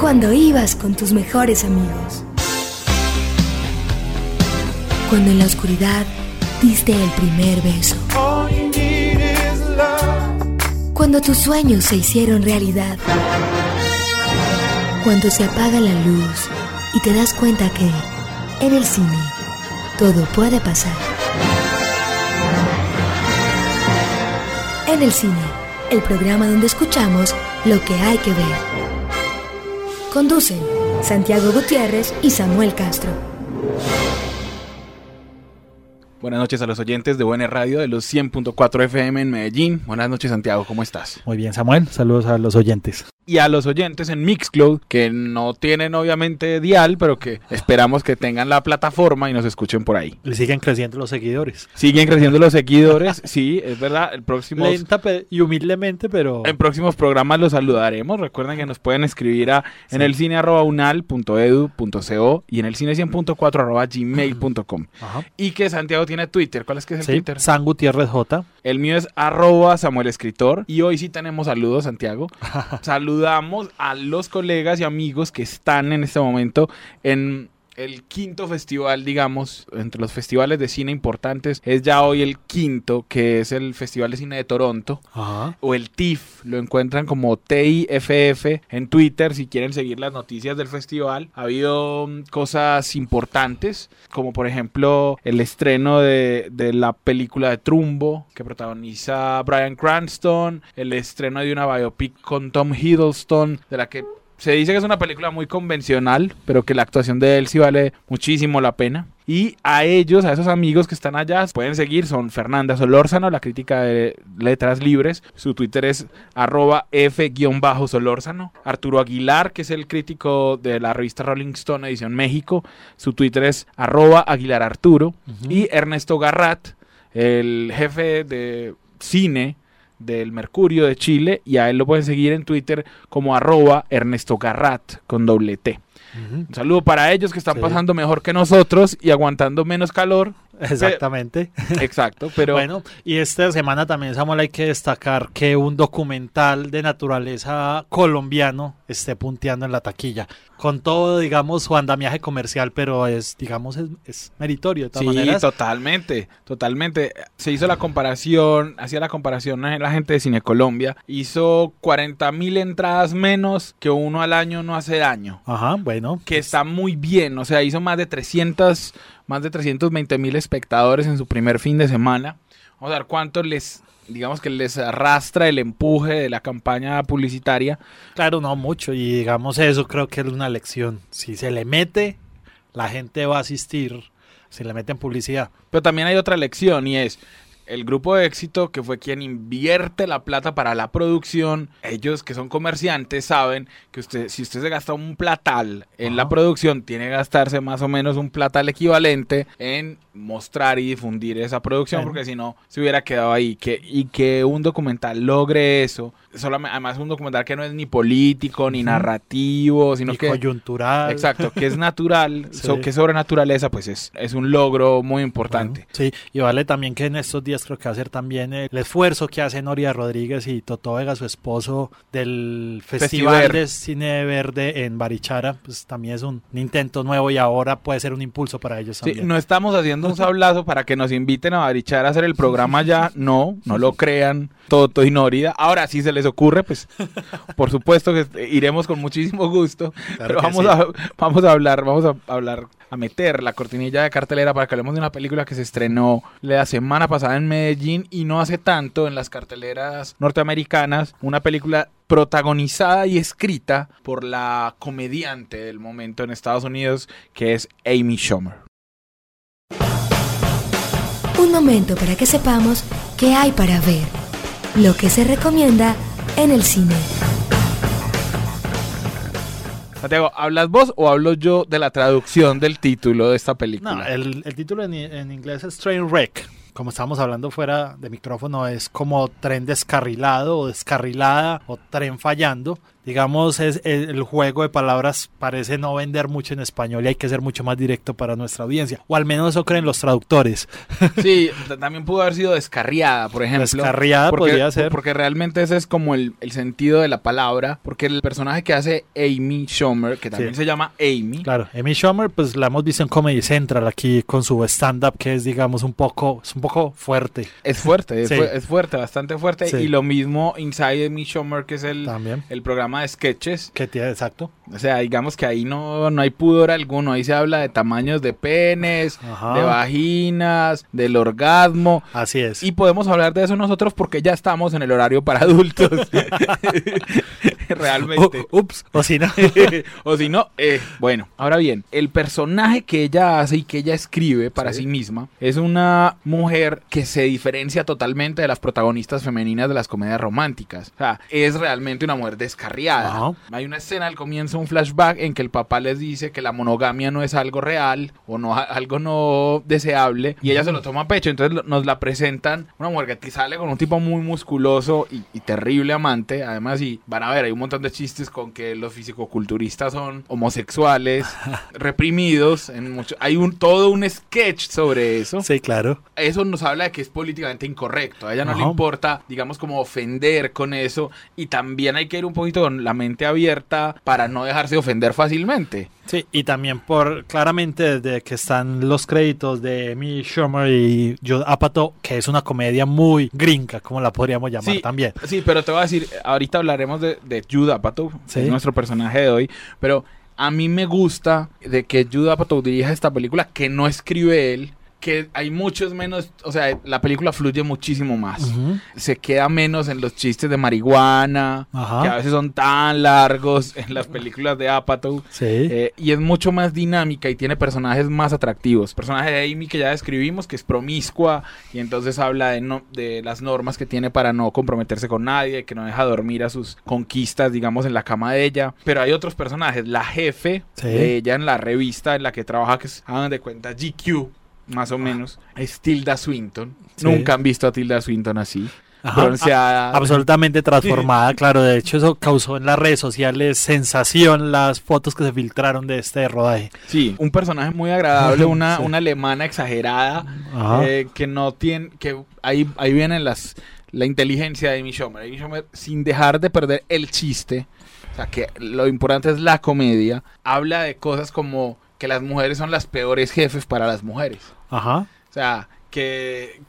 Cuando ibas con tus mejores amigos. Cuando en la oscuridad diste el primer beso. Cuando tus sueños se hicieron realidad. Cuando se apaga la luz y te das cuenta que en el cine todo puede pasar. En el cine, el programa donde escuchamos lo que hay que ver. Conducen Santiago Gutiérrez y Samuel Castro. Buenas noches a los oyentes de Buena Radio de los 100.4 FM en Medellín. Buenas noches, Santiago, ¿cómo estás? Muy bien, Samuel. Saludos a los oyentes. Y a los oyentes en Mixcloud, que no tienen obviamente dial, pero que esperamos que tengan la plataforma y nos escuchen por ahí. Le siguen creciendo los seguidores. Siguen creciendo los seguidores, sí, es verdad. El próximo Lenta y humildemente, pero. En próximos programas los saludaremos. Recuerden que nos pueden escribir a sí. en el cine arroba unal.edu.co y en el cine 100.4 arroba gmail.com. Y que Santiago tiene Twitter. ¿Cuál es que es el sí, Twitter? San Gutiérrez J. El mío es arroba Samuel Escritor. Y hoy sí tenemos saludos, Santiago. Saludamos a los colegas y amigos que están en este momento en el quinto festival, digamos, entre los festivales de cine importantes, es ya hoy el quinto, que es el Festival de Cine de Toronto, Ajá. o el TIFF, lo encuentran como TIFF en Twitter si quieren seguir las noticias del festival. Ha habido um, cosas importantes, como por ejemplo el estreno de, de la película de Trumbo, que protagoniza Brian Cranston, el estreno de una biopic con Tom Hiddleston, de la que se dice que es una película muy convencional, pero que la actuación de él sí vale muchísimo la pena. Y a ellos, a esos amigos que están allá, pueden seguir. Son Fernanda Solórzano, la crítica de Letras Libres. Su Twitter es arroba F-Solórzano. Arturo Aguilar, que es el crítico de la revista Rolling Stone Edición México. Su Twitter es arroba Aguilar Arturo. Uh -huh. Y Ernesto Garrat, el jefe de cine del Mercurio de Chile y a él lo pueden seguir en Twitter como arroba Ernesto Garrat con doble T. Uh -huh. Un saludo para ellos que están sí. pasando mejor que nosotros y aguantando menos calor. Exactamente. Pero, exacto, pero... Bueno, y esta semana también, Samuel, hay que destacar que un documental de naturaleza colombiano esté punteando en la taquilla. Con todo, digamos, su andamiaje comercial, pero es, digamos, es, es meritorio de todas sí, maneras. totalmente, totalmente. Se hizo la comparación, hacía la comparación la gente de Cine Colombia, hizo 40 mil entradas menos que uno al año no hace daño. Ajá, bueno. Que está muy bien, o sea, hizo más de 300 más de 320 mil espectadores en su primer fin de semana. Vamos a ver cuánto les, digamos que les arrastra el empuje de la campaña publicitaria. Claro, no mucho. Y digamos eso creo que es una lección. Si se le mete, la gente va a asistir. Si le meten publicidad. Pero también hay otra lección y es el grupo de éxito, que fue quien invierte la plata para la producción, ellos que son comerciantes saben que usted, si usted se gasta un platal en la producción, tiene que gastarse más o menos un platal equivalente en mostrar y difundir esa producción, bueno. porque si no se hubiera quedado ahí. Que, y que un documental logre eso, solamente, además un documental que no es ni político, ni uh -huh. narrativo, sino ni que... coyuntural. Exacto, que es natural, sí. so, que es sobre naturaleza, pues es, es un logro muy importante. Bueno, sí, y vale también que en estos días creo que va a ser también el esfuerzo que hacen Noria Rodríguez y Toto Vega, su esposo, del Festival, de Cine Verde en Barichara, pues también es un, un, intento nuevo y ahora puede ser un impulso para ellos también. Sí, no estamos haciendo un sablazo para que nos inviten a Barichara a hacer el programa ya, no, no lo crean, Toto y Norida. Ahora si se les ocurre, pues por supuesto que iremos con muchísimo gusto, claro pero vamos, sí. a, vamos a hablar, vamos a hablar, a meter la cortinilla de cartelera para que hablemos de una película que se estrenó la semana pasada en Medellín y no hace tanto en las carteleras norteamericanas, una película protagonizada y escrita por la comediante del momento en Estados Unidos, que es Amy Schumer. Un momento para que sepamos qué hay para ver, lo que se recomienda en el cine. Santiago, ¿hablas vos o hablo yo de la traducción del título de esta película? No, el, el título en, en, inglés es Trainwreck. Como estábamos hablando fuera de micrófono, es como tren descarrilado o descarrilada o tren fallando. Digamos, es, el juego de palabras parece no vender mucho en español y hay que ser mucho más directo para nuestra audiencia. O al menos eso creen los traductores. Sí, también pudo haber sido descarriada, por ejemplo. Descarriada podría ser. Porque realmente ese es como el, sentido de la palabra. Porque el personaje que hace Amy Schumer, que también se llama Amy. Claro, Amy Schumer, pues la hemos visto en Comedy Central aquí con su stand-up, que es, digamos, un poco, es un poco fuerte. Es fuerte, es, fuerte, bastante fuerte. Y lo mismo Inside Amy Schumer, que es el, el programa de sketches. Que tiene, exacto. O sea, digamos que ahí no, no hay pudor alguno. Ahí se habla de tamaños de penes, de vaginas, del orgasmo. Así es. Y podemos hablar de eso nosotros porque ya estamos en el horario para adultos. Realmente. ups, o si no. o si no, eh, bueno, ahora bien, el personaje que ella hace y que ella escribe para sí. misma es una mujer que se diferencia totalmente de las protagonistas femeninas de las comedias románticas. O sea, es realmente una mujer descarriada. Hay una escena al comienzo, un flashback en que el papá les dice que la monogamia no es algo real o no algo no deseable y ella se lo toma a pecho. Entonces nos la presentan una mujer que sale con un tipo muy musculoso y, y terrible amante. Además, y van a ver, hay un montón de chistes con que los fisicoculturistas son homosexuales, reprimidos. En mucho, hay un todo un sketch sobre eso. Sí, claro. Eso nos habla de que es políticamente incorrecto. A ella no le importa, digamos, como ofender con eso. Y también hay que ir un poquito con la mente abierta para no dejarse ofender fácilmente. Sí, y también por claramente desde que están los créditos de Amy Schumer y Judd Apatow, que es una comedia muy gringa, como la podríamos llamar también. Sí, pero te voy a decir, ahorita hablaremos de, de Judd Apatow, es nuestro personaje de hoy, pero a mí me gusta de que Judd Apatow dirija esta película que no escribe él, que hay muchos menos, o sea, la película fluye muchísimo más. Se queda menos en los chistes de marihuana, que a veces son tan largos en las películas de Apatow. Eh, y es mucho más dinámica y tiene personajes más atractivos. Personaje de Amy que ya describimos, que es promiscua y entonces habla de, no, de las normas que tiene para no comprometerse con nadie, que no deja dormir a sus conquistas, digamos, en la cama de ella. Pero hay otros personajes, la jefe de ella en la revista en la que trabaja, que es, hagan de cuenta, GQ más o menos, es Tilda Swinton. Nunca han visto a Tilda Swinton así. Bronceada. absolutamente transformada, claro. De hecho, eso causó en las redes sociales sensación las fotos que se filtraron de este rodaje. Sí, un personaje muy agradable, una, una alemana exagerada, eh, que no tiene, que ahí, ahí vienen las, la inteligencia de Amy Schumer. Amy Schumer, sin dejar de perder el chiste, o sea, que lo importante es la comedia, habla de cosas como que las mujeres son las peores jefes para las mujeres. Ajá. O sea, que,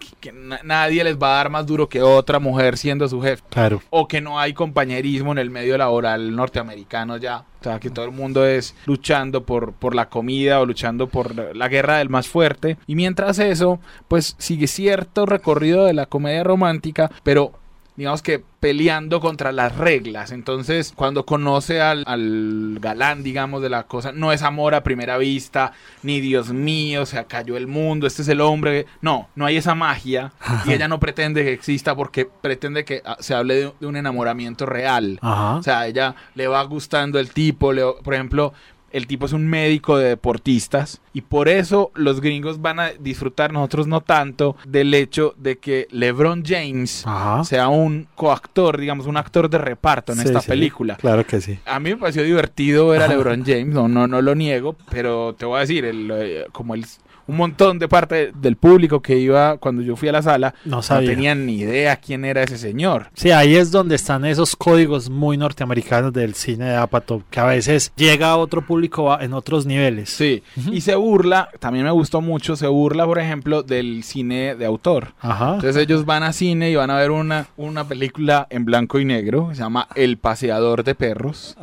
nadie les va a dar más duro que otra mujer siendo su jefe. Claro. O que no hay compañerismo en el medio laboral norteamericano ya. O sea, que todo el mundo es luchando por, por la comida o luchando por la guerra del más fuerte. Y mientras eso, pues sigue cierto recorrido de la comedia romántica, pero digamos que peleando contra las reglas. Entonces, cuando conoce al, galán, digamos, de la cosa, no es amor a primera vista, ni Dios mío, se cayó el mundo, este es el hombre. No, no hay esa magia y ella no pretende que exista porque pretende que ah, se hable de, un enamoramiento real. O sea, ella le va gustando el tipo, por ejemplo, el tipo es un médico de deportistas y por eso los gringos van a disfrutar, nosotros no tanto, del hecho de que LeBron James sea un coactor, digamos, un actor de reparto en esta película. Claro que sí. A mí me pareció divertido ver a LeBron James, no, no, no lo niego, pero te voy a decir, el, eh, como el un montón de parte del público que iba cuando yo fui a la sala no, tenían ni idea quién era ese señor. Sí, ahí es donde están esos códigos muy norteamericanos del cine de Apatow, que a veces llega a otro público en otros niveles. Sí, y se burla, también me gustó mucho, se burla, por ejemplo, del cine de autor. Ajá. Entonces ellos van a cine y van a ver una, una película en blanco y negro, se llama El paseador de perros,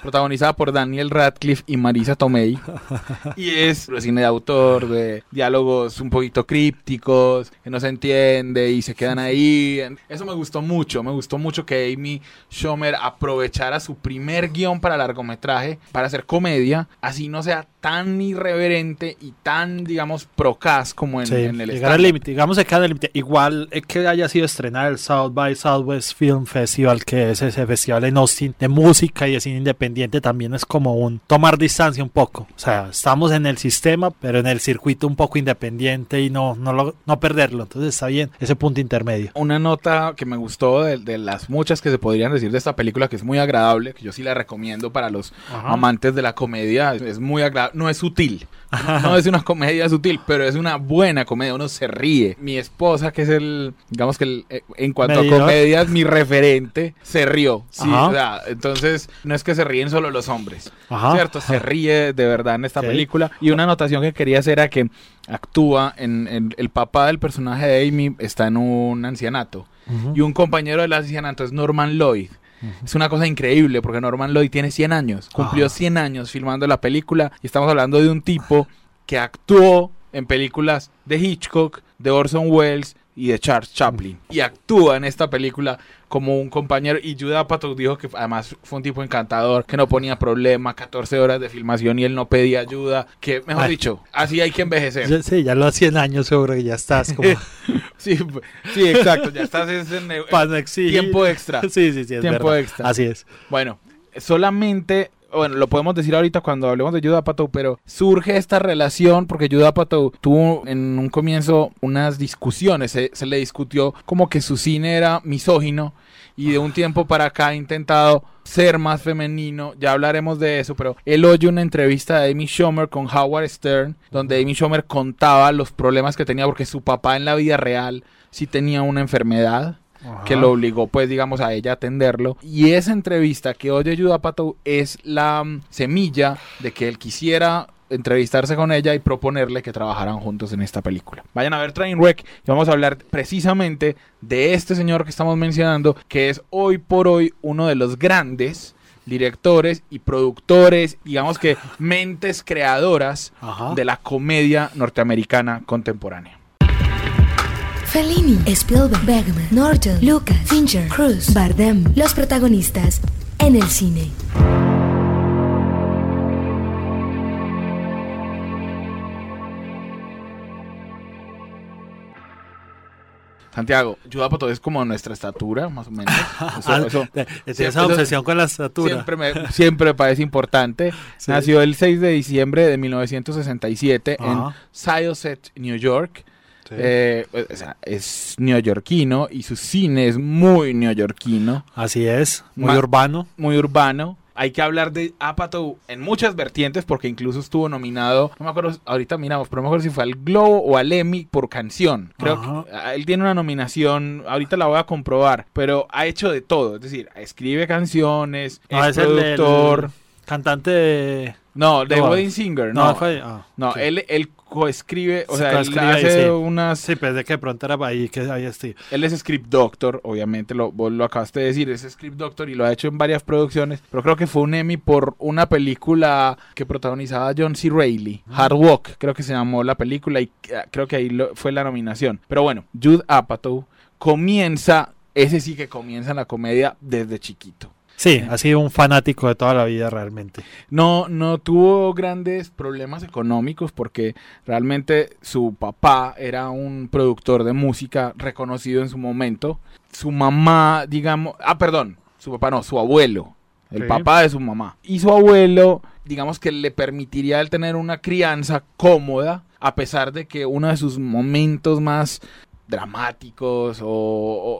protagonizada por Daniel Radcliffe y Marisa Tomei. y es el cine de autor, de diálogos un poquito crípticos, que no se entiende y se quedan ahí. Eso me gustó mucho, me gustó mucho que Amy Schumer aprovechara su primer guion para largometraje para hacer comedia, así no sea tan irreverente y tan, digamos, procaz como en, Sí, en el llegar al límite, digamos que queda en el límite. Igual es que haya sido estrenada el South by Southwest Film Festival, que es ese festival en Austin de música y de cine independiente, también es como un tomar distancia un poco. O sea, estamos en el sistema, pero en el circuito un poco independiente y no, no, lo- no perderlo. Entonces está bien ese punto intermedio. Una nota que me gustó de, de las muchas que se podrían decir de esta película, que es muy agradable, que yo sí la recomiendo para los Ajá. amantes de la comedia, es muy agradable, no es sutil, no es una comedia sutil, pero es una buena comedia, uno se ríe. Mi esposa, que es el, digamos que el, eh, en cuanto a comedias, mi referente, se rió. Sí, Ajá. o sea, entonces no es que se ríen solo los hombres, Ajá. ¿cierto? Se ríe de verdad en esta película. Y una anotación que quería hacer era que actúa en, en- el papá del personaje de Amy está en un ancianato y un compañero del ancianato es Norman Lloyd. Es una cosa increíble porque Norman Lloyd tiene 100 años, cumplió Ah. 100 años filmando la película y estamos hablando de un tipo que actuó en películas de Hitchcock, de Orson Welles y de Charles Chaplin y actúa en esta película como un compañero y Judah Apatow dijo que además fue un tipo encantador, que no ponía problema, 14 horas de filmación y él no pedía ayuda, que mejor Ay. dicho, así hay que envejecer. Ya- Sí, ya los 100 años seguro que ya estás como Sí, sí, exacto, ya estás es en, en para no exigir. tiempo extra. Sí, sí, sí, es Tiempo verdad. extra. Así es. Bueno, solamente, bueno, lo podemos decir ahorita cuando hablemos de Judah Apatow, pero surge esta relación porque Judah Apatow tuvo en un comienzo unas discusiones, se, se le discutió como que su cine era misógino y de un tiempo para acá ha intentado ser más femenino, ya hablaremos de eso, pero él oye una entrevista de Amy Schumer con Howard Stern, donde Amy Schumer contaba los problemas que tenía porque su papá en la vida real sí tenía una enfermedad que lo obligó, pues, digamos, a ella a atenderlo. Y esa entrevista que oye Judah Apatow es la mm, semilla de que él quisiera entrevistarse con ella y proponerle que trabajaran juntos en esta película. Vayan a ver Trainwreck y vamos a hablar precisamente de este señor que estamos mencionando, que es hoy por hoy uno de los grandes directores y productores, digamos que mentes creadoras Ajá. de la comedia norteamericana contemporánea. Fellini, Spielberg, Bergman, Norton, Lucas, Fincher, Cruz, Bardem, los protagonistas en el cine. Santiago, Judah Apatow es como nuestra estatura, más o menos. Eso- esa eso- obsesión con la estatura. Siempre me, siempre me parece importante. Sí. Nació el 6 de diciembre de 1967 en Ajá. Syosset, New York. Eh, o sea, es neoyorquino y su cine es muy neoyorquino, Así es, muy Ma- urbano. muy urbano. Hay que hablar de Apatow en muchas vertientes porque incluso estuvo nominado, no me acuerdo, ahorita miramos, pero no me acuerdo si fue al Globo o al Emmy por canción. Creo Ajá. que ah, él tiene una nominación, ahorita la voy a comprobar, pero ha hecho de todo, es decir, escribe canciones, No, es es el del- productor. Cantante de... No, de No, Wedding Singer, No, no. fue... ah, No, él, él coescribe, o Sí, sea, él ahí, hace unas... Sí, de que de pronto era ahí que ahí estoy. Él es script doctor, obviamente, lo, vos lo acabaste de decir, es script doctor y lo ha hecho en varias producciones, pero creo que fue un Emmy por una película que protagonizaba John C. Reilly, Ah. Hard Walk, creo que se llamó la película y eh, creo que ahí lo- fue la nominación. Pero bueno, Jude Apatow comienza, ese sí que comienza en la comedia desde chiquito. Sí, ha sido un fanático de toda la vida realmente. No, no tuvo grandes problemas económicos porque realmente su papá era un productor de música reconocido en su momento. Su mamá, digamos, ah, perdón, su papá no, su abuelo, el Sí. papá de su mamá. Y su abuelo, digamos que le permitiría él tener una crianza cómoda, a pesar de que uno de sus momentos más dramáticos o,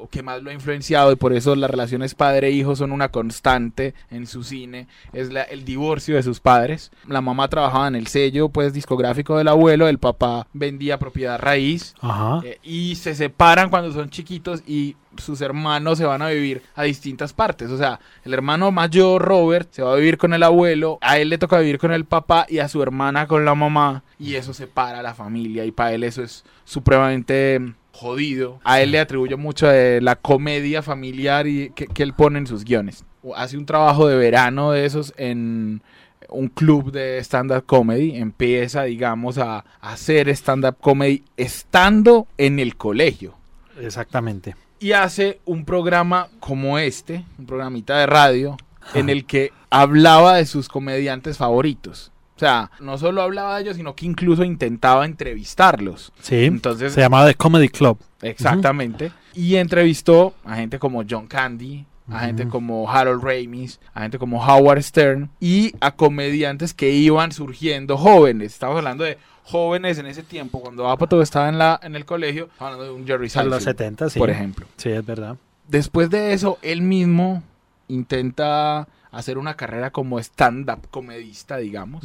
o que más lo ha influenciado y por eso las relaciones padre-hijo son una constante en su cine es la- el divorcio de sus padres. La mamá trabajaba en el sello pues discográfico del abuelo, el papá vendía propiedad raíz Ajá. eh, y se separan cuando son chiquitos y sus hermanos se van a vivir a distintas partes. O sea, el hermano mayor, Robert, se va a vivir con el abuelo, a él le toca vivir con el papá y a su hermana con la mamá. Y eso separa a la familia y para él eso es supremamente jodido. A él le atribuyo mucho de la comedia familiar y que, que él pone en sus guiones. Hace un trabajo de verano de esos en un club de stand-up comedy, empieza, digamos, a a hacer stand-up comedy estando en el colegio Exactamente. y hace un programa como este, un programita de radio, en el que hablaba de sus comediantes favoritos. O sea, no solo hablaba de ellos, sino que incluso intentaba entrevistarlos. Sí. Entonces, Se llamaba The Comedy Club. exactamente. Y entrevistó a gente como John Candy, a gente como Harold Ramis, a gente como Howard Stern y a comediantes que iban surgiendo jóvenes. Estamos hablando de jóvenes en ese tiempo, cuando Apatow estaba en, la, en el colegio, estamos hablando de un Jerry En Seinfeld, los 70, sí. por ejemplo. Sí, es verdad. Después de eso, él mismo intenta hacer una carrera como stand-up comedista, digamos,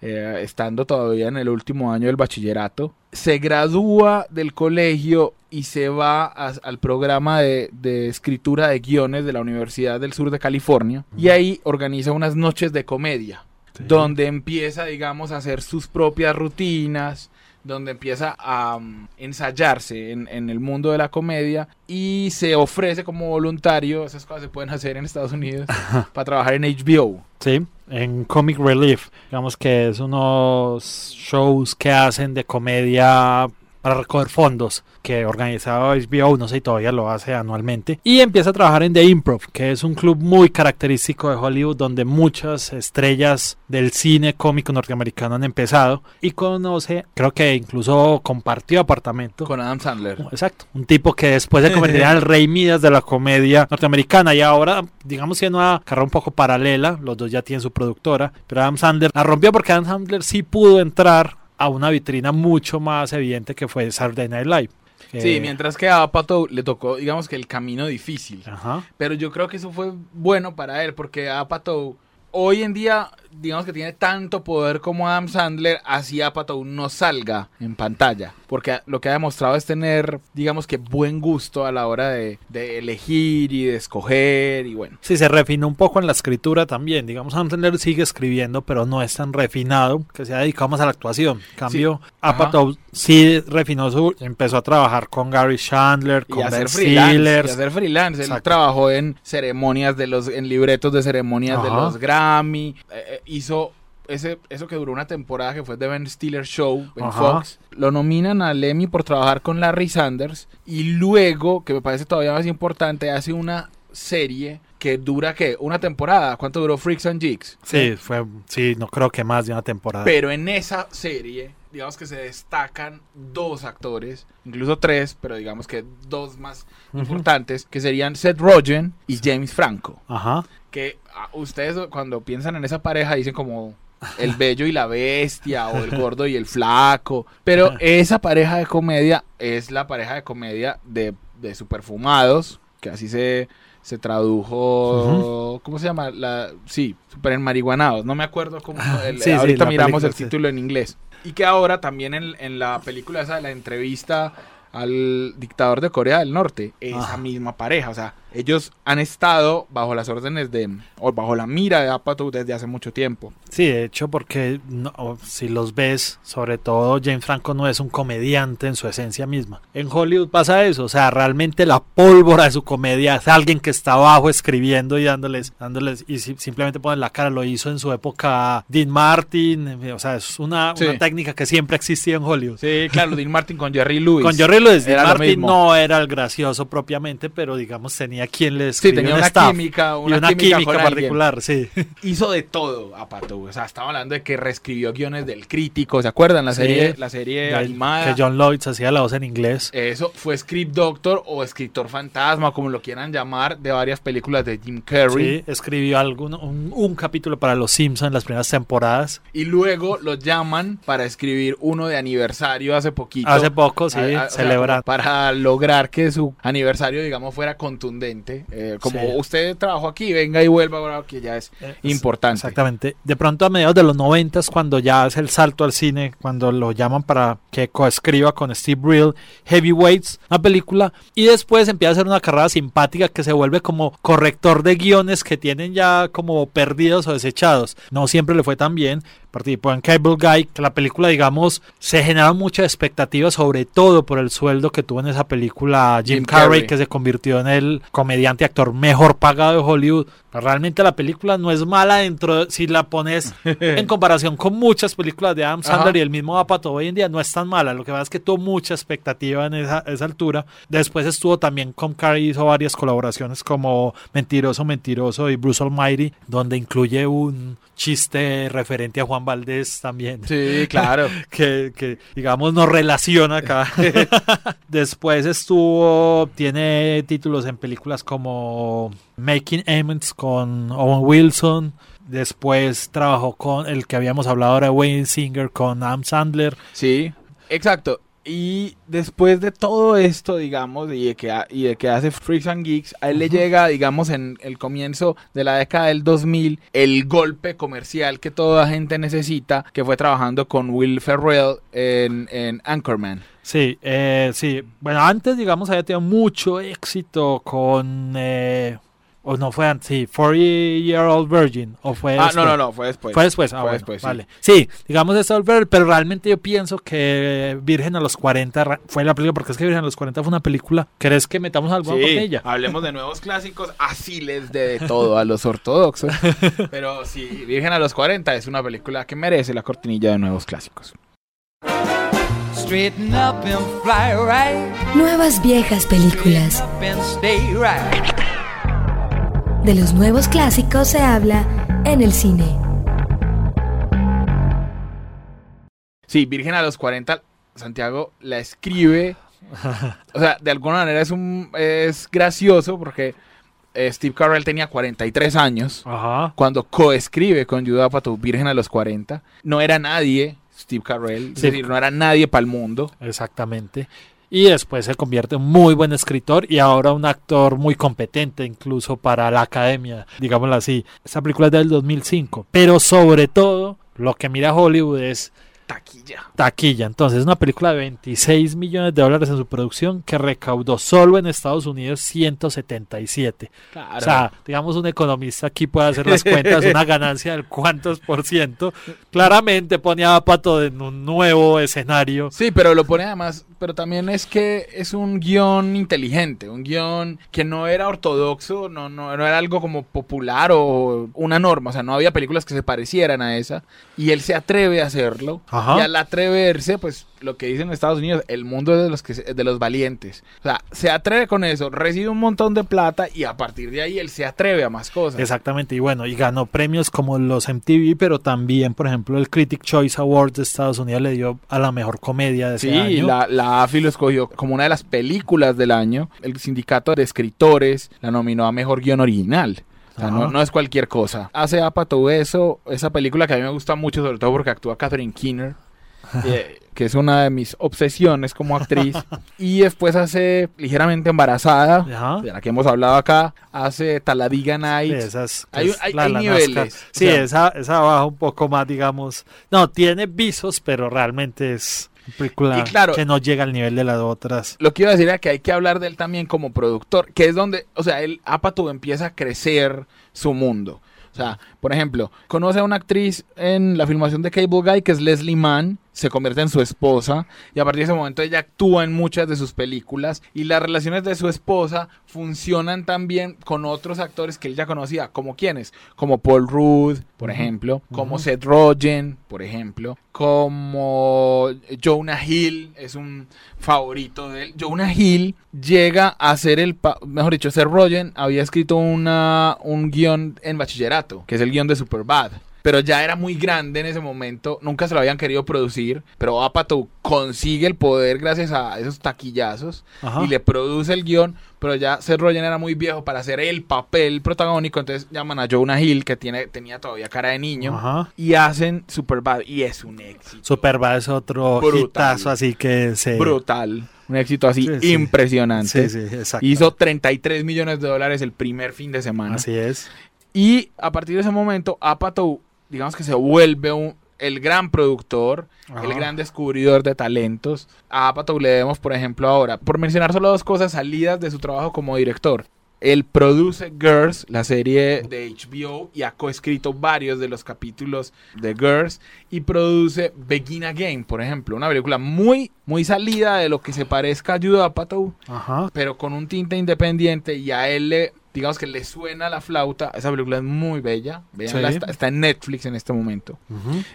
eh, estando todavía en el último año del bachillerato. Se gradúa del colegio y se va a- al programa de, de escritura de guiones de la Universidad del Sur de California y ahí organiza unas noches de comedia Sí. donde empieza, digamos, a hacer sus propias rutinas, donde empieza a um, ensayarse en, en el mundo de la comedia y se ofrece como voluntario, esas cosas se pueden hacer en Estados Unidos, para trabajar en HBO. Sí, en Comic Relief. Digamos que es unos shows que hacen de comedia para recoger fondos que organizaba HBO, no sé si todavía lo hace anualmente. Y empieza a trabajar en The Improv, que es un club muy característico de Hollywood donde muchas estrellas del cine cómico norteamericano han empezado. Y conoce, creo que incluso compartió apartamento. Con Adam Sandler. Exacto, un tipo que después se convertiría en el rey Midas de la comedia norteamericana y ahora, digamos, tiene una carrera un poco paralela, los dos ya tienen su productora, pero Adam Sandler la rompió porque Adam Sandler sí pudo entrar a una vitrina mucho más evidente que fue Saturday Night Live. que- Sí, mientras que a Apatow le tocó, digamos que el camino difícil. Ajá. Pero yo creo que eso fue bueno para él, porque Apatow hoy en día, digamos que tiene tanto poder como Adam Sandler, así Apatow no salga en pantalla. Porque lo que ha demostrado es tener, digamos que buen gusto a la hora de, de elegir y de escoger y bueno. Sí, se refinó un poco en la escritura también. Digamos, Adam Sandler sigue escribiendo, pero no es tan refinado, que se ha dedicado más a la actuación. En cambio, Ajá. Apatow sí refinó su... Empezó a trabajar con Gary Chandler, Y con hacer Ben freelance. Stiller. Y hacer freelance. Él trabajó en ceremonias de los, en libretos de ceremonias de Ajá. los Grammy. eh, eh, hizo ese, eso que duró una temporada que fue The Ben Stiller Show en Ajá. Fox. Lo nominan al Emmy por trabajar con Larry Sanders. Y luego, que me parece todavía más importante, hace una serie que dura, ¿qué? Una temporada. ¿Cuánto duró Freaks and Jigs? Sí, fue, sí, no creo que más de una temporada. Pero en esa serie, digamos que se destacan dos actores, incluso tres, pero digamos que dos más importantes, que serían Seth Rogen y James Franco. Ajá. Que ah, ustedes cuando piensan en esa pareja dicen como el bello y la bestia o el gordo y el flaco. Pero esa pareja de comedia es la pareja de comedia de, de Superfumados, que así se, se tradujo. ¿Cómo se llama? La, sí, Super Enmarihuanados. No me acuerdo cómo. el- Sí, ahorita miramos película, el sí. título en inglés. Y que ahora también en, en la película esa de la entrevista al dictador de Corea del Norte, esa Ah. misma pareja. O sea, ellos han estado bajo las órdenes de, o bajo la mira de Apatow desde hace mucho tiempo. Sí, de hecho, porque no- si los ves, sobre todo James Franco no es un comediante en su esencia misma. En Hollywood pasa eso, o sea, realmente la pólvora de su comedia es alguien que está abajo escribiendo y dándoles, dándoles, y si- simplemente ponen la cara, lo hizo en su época Dean Martin, eh, o sea, es una, Sí. una técnica que siempre ha existido en Hollywood. Sí, claro, Dean Martin con Jerry Lewis. Con Jerry Lewis, Dean Martin mismo. no era el gracioso propiamente, pero digamos tenía quien le Sí, escribió tenía un una staff química, y una, química, particular, sí. Hizo de todo Apatow. O sea, estaba hablando de que reescribió guiones del crítico. ¿Se acuerdan? La Sí. serie, la serie Que- animada. Que John Lloyd hacía la voz en inglés. Eso fue script doctor o escritor fantasma, como lo quieran llamar, de varias películas de Jim Carrey. Sí, escribió algún, un, un capítulo para Los Simpsons en las primeras temporadas. Y luego lo llaman para escribir uno de aniversario hace poquito. Hace poco, sí, A- a- o sea, celebra. como para lograr que su aniversario, digamos, fuera contundente. Eh, como Sí. usted trabajó aquí, venga y vuelva, ahora que ya es Eh, importante. Exactamente. De pronto a mediados de los noventas, cuando ya hace el salto al cine, cuando lo llaman para que coescriba con Steve Brill Heavyweights, una película, y después empieza a hacer una carrera simpática que se vuelve como corrector de guiones que tienen ya como perdidos o desechados. No siempre le fue tan bien. Participó en Cable Guy, que la película, digamos, se generaba mucha expectativa, sobre todo por el sueldo que tuvo en esa película Jim, Jim Carrey, Carrey. que se convirtió en el comediante actor mejor pagado de Hollywood. Realmente la película no es mala dentro, si la pones en comparación con muchas películas de Adam Sandler Ajá. y el mismo Apatow hoy en día, no es tan mala. Lo que pasa es que tuvo mucha expectativa en esa, esa altura. Después estuvo también con Carrie, hizo varias colaboraciones como Mentiroso, Mentiroso y Bruce Almighty, donde incluye un chiste referente a Juan Valdés también. Sí, claro. que, que, digamos nos relaciona acá. Después estuvo, tiene títulos en películas como Making Amends con Owen Wilson. Después trabajó con el que habíamos hablado ahora, Wayne Singer, con Adam Sandler. Sí, exacto. Y después de todo esto, digamos, y de que, y de que hace Freaks and Geeks, a él le llega, digamos, en el comienzo de la década del 2000, el golpe comercial que toda gente necesita, que fue trabajando con Will Ferrell en, en Anchorman. Sí, eh, sí. Bueno, antes, digamos, había tenido mucho éxito con... Eh, o no fue antes, sí, 40 Year Old Virgin. O fue Ah, después? no, no, no, fue después. Fue después, ah, Fue bueno, después, sí. vale. Sí, digamos de Stolberg, pero realmente yo pienso que Virgen a los 40 ra- fue la película, porque es que Virgen a los 40 fue una película. ¿Crees que metamos algo con Sí, ella? hablemos de nuevos clásicos, así les de, de todo a los ortodoxos. Pero sí, Virgen a los 40 es una película que merece la cortinilla de nuevos clásicos. Straighten up and fly right. Nuevas viejas películas. De los nuevos clásicos se habla en el cine. Sí, Virgen a los 40, Santiago la escribe. O sea, de alguna manera es un es gracioso porque eh, Steve Carell tenía 43 años Ajá. cuando coescribe con Judah Apatow Virgen a los 40. No era nadie Steve Carell, es decir, no era nadie para el mundo. Exactamente. Y después se convierte en muy buen escritor y ahora un actor muy competente incluso para la academia, digámoslo así. Esta película es del 2005, pero sobre todo lo que mira Hollywood es Taquilla. taquilla. Entonces, es una película de 26 millones de dólares en su producción que recaudó solo en Estados Unidos 177. Claro. O sea, digamos, un economista aquí puede hacer las cuentas, una ganancia del cuántos por ciento. Claramente pone a Pato en un nuevo escenario. Sí, pero lo pone además, pero también es que es un guion inteligente, un guion que no era ortodoxo, no, no, no era algo como popular o una norma, o sea, no había películas que se parecieran a esa, y él se atreve a hacerlo, Ajá. y al atreverse, pues lo que dicen en Estados Unidos, el mundo es de los, que, de los valientes, o sea, se atreve con eso, recibe un montón de plata, y a partir de ahí él se atreve a más cosas. Exactamente, y bueno, y ganó premios como los MTV, pero también, por ejemplo, el Critic Choice Awards de Estados Unidos le dio a la mejor comedia de ese Sí, año. la, la AFI lo escogió como una de las películas del año. El sindicato de escritores la nominó a mejor guion original. O sea, no, es cualquier cosa. Hace Apatow eso, esa película que a mí me gusta mucho, sobre todo porque actúa Catherine Keener, eh, que es una de mis obsesiones como actriz. y después hace Ligeramente Embarazada, Ajá. de la que hemos hablado acá. Hace Taladiga Sí, Night. esas, Hay- es hay- la- hay la niveles, o Sí, sea- esa, esa baja un poco más, digamos. No, tiene visos, pero realmente es película Y claro- que no llega al nivel de las otras. Lo que iba a decir era que hay que hablar de él también como productor, que es donde, o sea, él, Apatow empieza a crecer su mundo. O sea, por ejemplo, conoce a una actriz en la filmación de Cable Guy que es Leslie Mann, se convierte en su esposa y a partir de ese momento ella actúa en muchas de sus películas y las relaciones de su esposa funcionan también con otros actores que él ya conocía, como quienes, como Paul Rudd, por ejemplo, como Seth Rogen, por ejemplo, como Jonah Hill, es un favorito de él. Jonah Hill llega a ser el, mejor dicho, Seth Rogen había escrito una, un guion en bachillerato, que es el guion de Superbad. Pero ya era muy grande en ese momento, nunca se lo habían querido producir, pero Apatow consigue el poder gracias a esos taquillazos Ajá. y le produce el guion, pero ya Seth Rogen era muy viejo para hacer el papel protagónico, entonces llaman a Jonah Hill, que tiene, tenía todavía cara de niño, Ajá. y hacen Superbad, y es un éxito Superbad es otro Brutal. hitazo, así que se... brutal, un éxito así Sí, sí. impresionante. Sí, sí, exacto. Hizo 33 millones de dólares el primer fin de semana. Así es. Y a partir de ese momento, Apatow, digamos que se vuelve un- el gran productor, Ajá. el gran descubridor de talentos. A Apatow le debemos, por ejemplo, ahora, por mencionar solo dos cosas salidas de su trabajo como director. Él produce Girls, la serie de HBO, y ha coescrito varios de los capítulos de Girls. Y produce Begin Again, por ejemplo, una película muy, muy salida de lo que se parezca a Judah Apatow, Ajá. pero con un tinte independiente y a él le, digamos que le suena la flauta. Esa película es muy bella. Véanla, Sí. está, está en Netflix en este momento.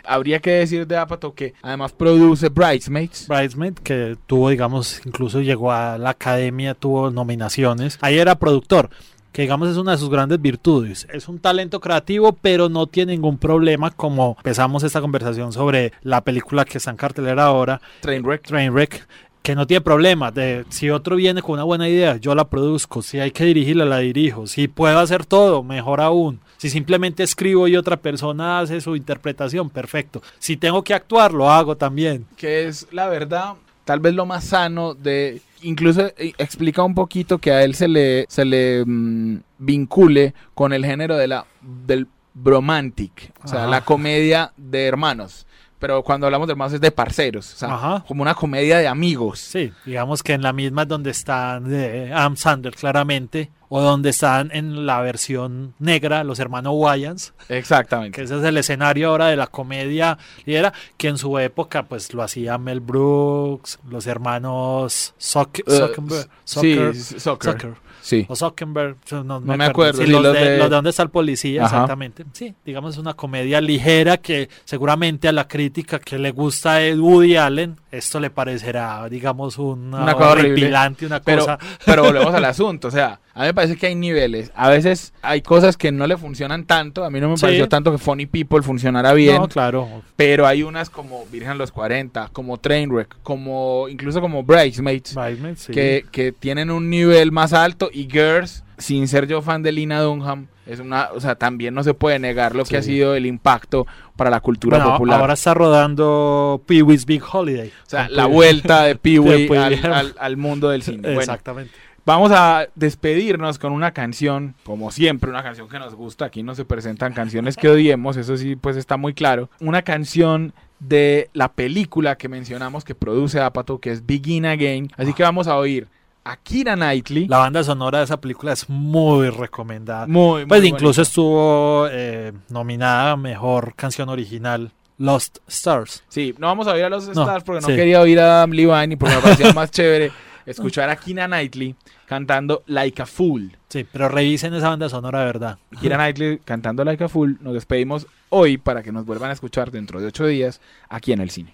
Habría que decir de Apatow que además produce Bridesmaids. Bridesmaid, que tuvo, digamos, incluso llegó a la academia, tuvo nominaciones. Ahí era productor, que digamos es una de sus grandes virtudes. Es un talento creativo, pero no tiene ningún problema, como empezamos esta conversación sobre la película que está en cartelera ahora, Trainwreck. Trainwreck, que no tiene problema. De, si otro viene con una buena idea, yo la produzco. Si hay que dirigirla, la dirijo. Si puedo hacer todo, mejor aún. Si simplemente escribo y otra persona hace su interpretación, perfecto. Si tengo que actuar, lo hago también. que es la verdad tal vez lo más sano de incluso eh, explica un poquito que a él se le se le mm, vincule con el género de la del bromantic, o sea, Ajá. la comedia de hermanos. Pero cuando hablamos de hermanos es de parceros, o sea, Ajá. como una comedia de amigos. Sí, digamos que en la misma es donde están eh, Adam Sandler claramente, o donde están en la versión negra los hermanos Wayans, Exactamente. que ese es el escenario ahora de la comedia ligera, que en su época pues lo hacía Mel Brooks, los hermanos Sock, Eh, Zuckerberg, Zucker- sí. Zucker, Sí. o Zuckerberg, no, me acuerdo, sí, los, de, de- los de dónde está el policía, Ajá. exactamente. Sí, digamos es una comedia ligera que seguramente a la crítica que le gusta es Woody Allen, esto le parecerá, digamos, una, Una cosa horrible. horripilante, una Pero, cosa... pero volvemos al asunto, o sea, a mí me parece que hay niveles. A veces hay cosas que no le funcionan tanto. A mí no me Sí. pareció tanto que Funny People funcionara bien. No, claro. Pero hay unas como Virgen los 40, como Trainwreck, como incluso como Bridesmaids, Bridesmaid, sí. que, que tienen un nivel más alto. Y Girls, sin ser yo fan de Lina Dunham, es una, o sea, también no se puede negar lo que ha sido el impacto para la cultura Bueno, popular. ahora está rodando Pee-wee's Big Holiday. o sea, la Pee- vuelta de Pee Wee al, al- al mundo del cine. Bueno, Exactamente. Vamos a despedirnos con una canción, como siempre, una canción que nos gusta. Aquí no se presentan canciones que odiemos, eso sí, pues está muy claro. Una canción de la película que mencionamos que produce Apatow, que es Begin Again. Así que vamos a oír a Kira Knightley. La banda sonora de esa película es muy recomendada. muy, muy Pues incluso bonita. estuvo eh, nominada a Mejor Canción Original, Lost Stars. Sí, no vamos a oír a los No, Stars porque no sí. quería oír a Adam Levine y porque me parecía más chévere escuchar a Kira Knightley cantando Like a Fool. Sí, pero revisen esa banda sonora de verdad. Kira Knightley cantando Like a Fool. Nos despedimos hoy para que nos vuelvan a escuchar dentro de ocho días aquí en el cine.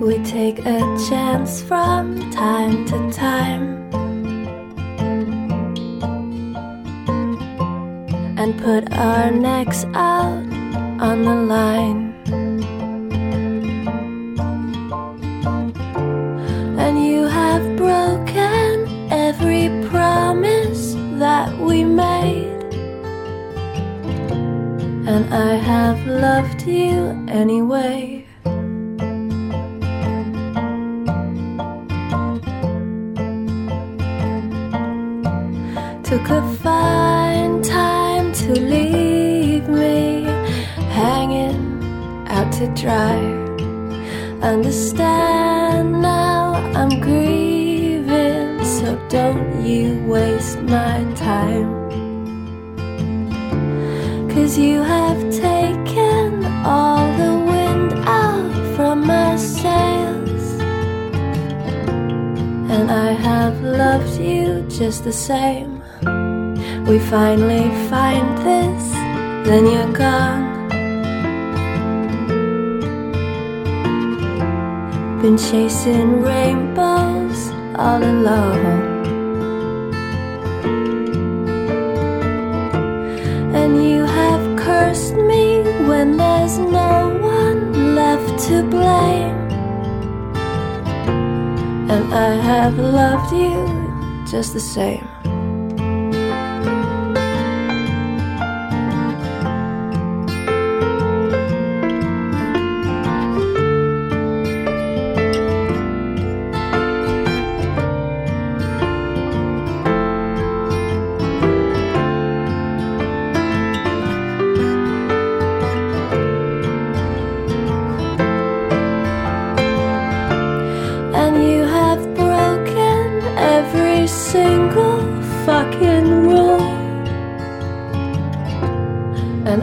We take a chance from time to time and put our necks out on the line. And you have broken every promise that we made. And I have loved you anyway. To dry. Understand now I'm grieving, so don't you waste my time. Cause you have taken all the wind out from my sails. And I have loved you just the same. We finally find this, then you're gone. Been chasing rainbows all alone. And you have cursed me when there's no one left to blame. And I have loved you just the same.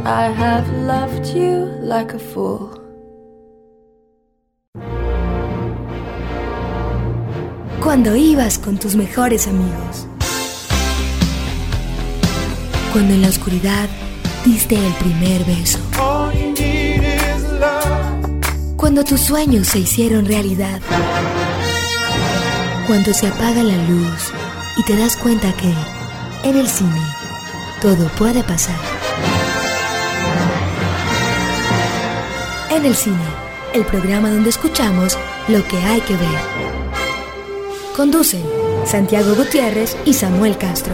I have loved you like a fool. Cuando ibas con tus mejores amigos. Cuando en la oscuridad diste el primer beso. Cuando tus sueños se hicieron realidad. Cuando se apaga la luz y te das cuenta que, en el cine, todo puede pasar. En el cine, el programa donde escuchamos lo que hay que ver. Conducen Santiago Gutiérrez y Samuel Castro.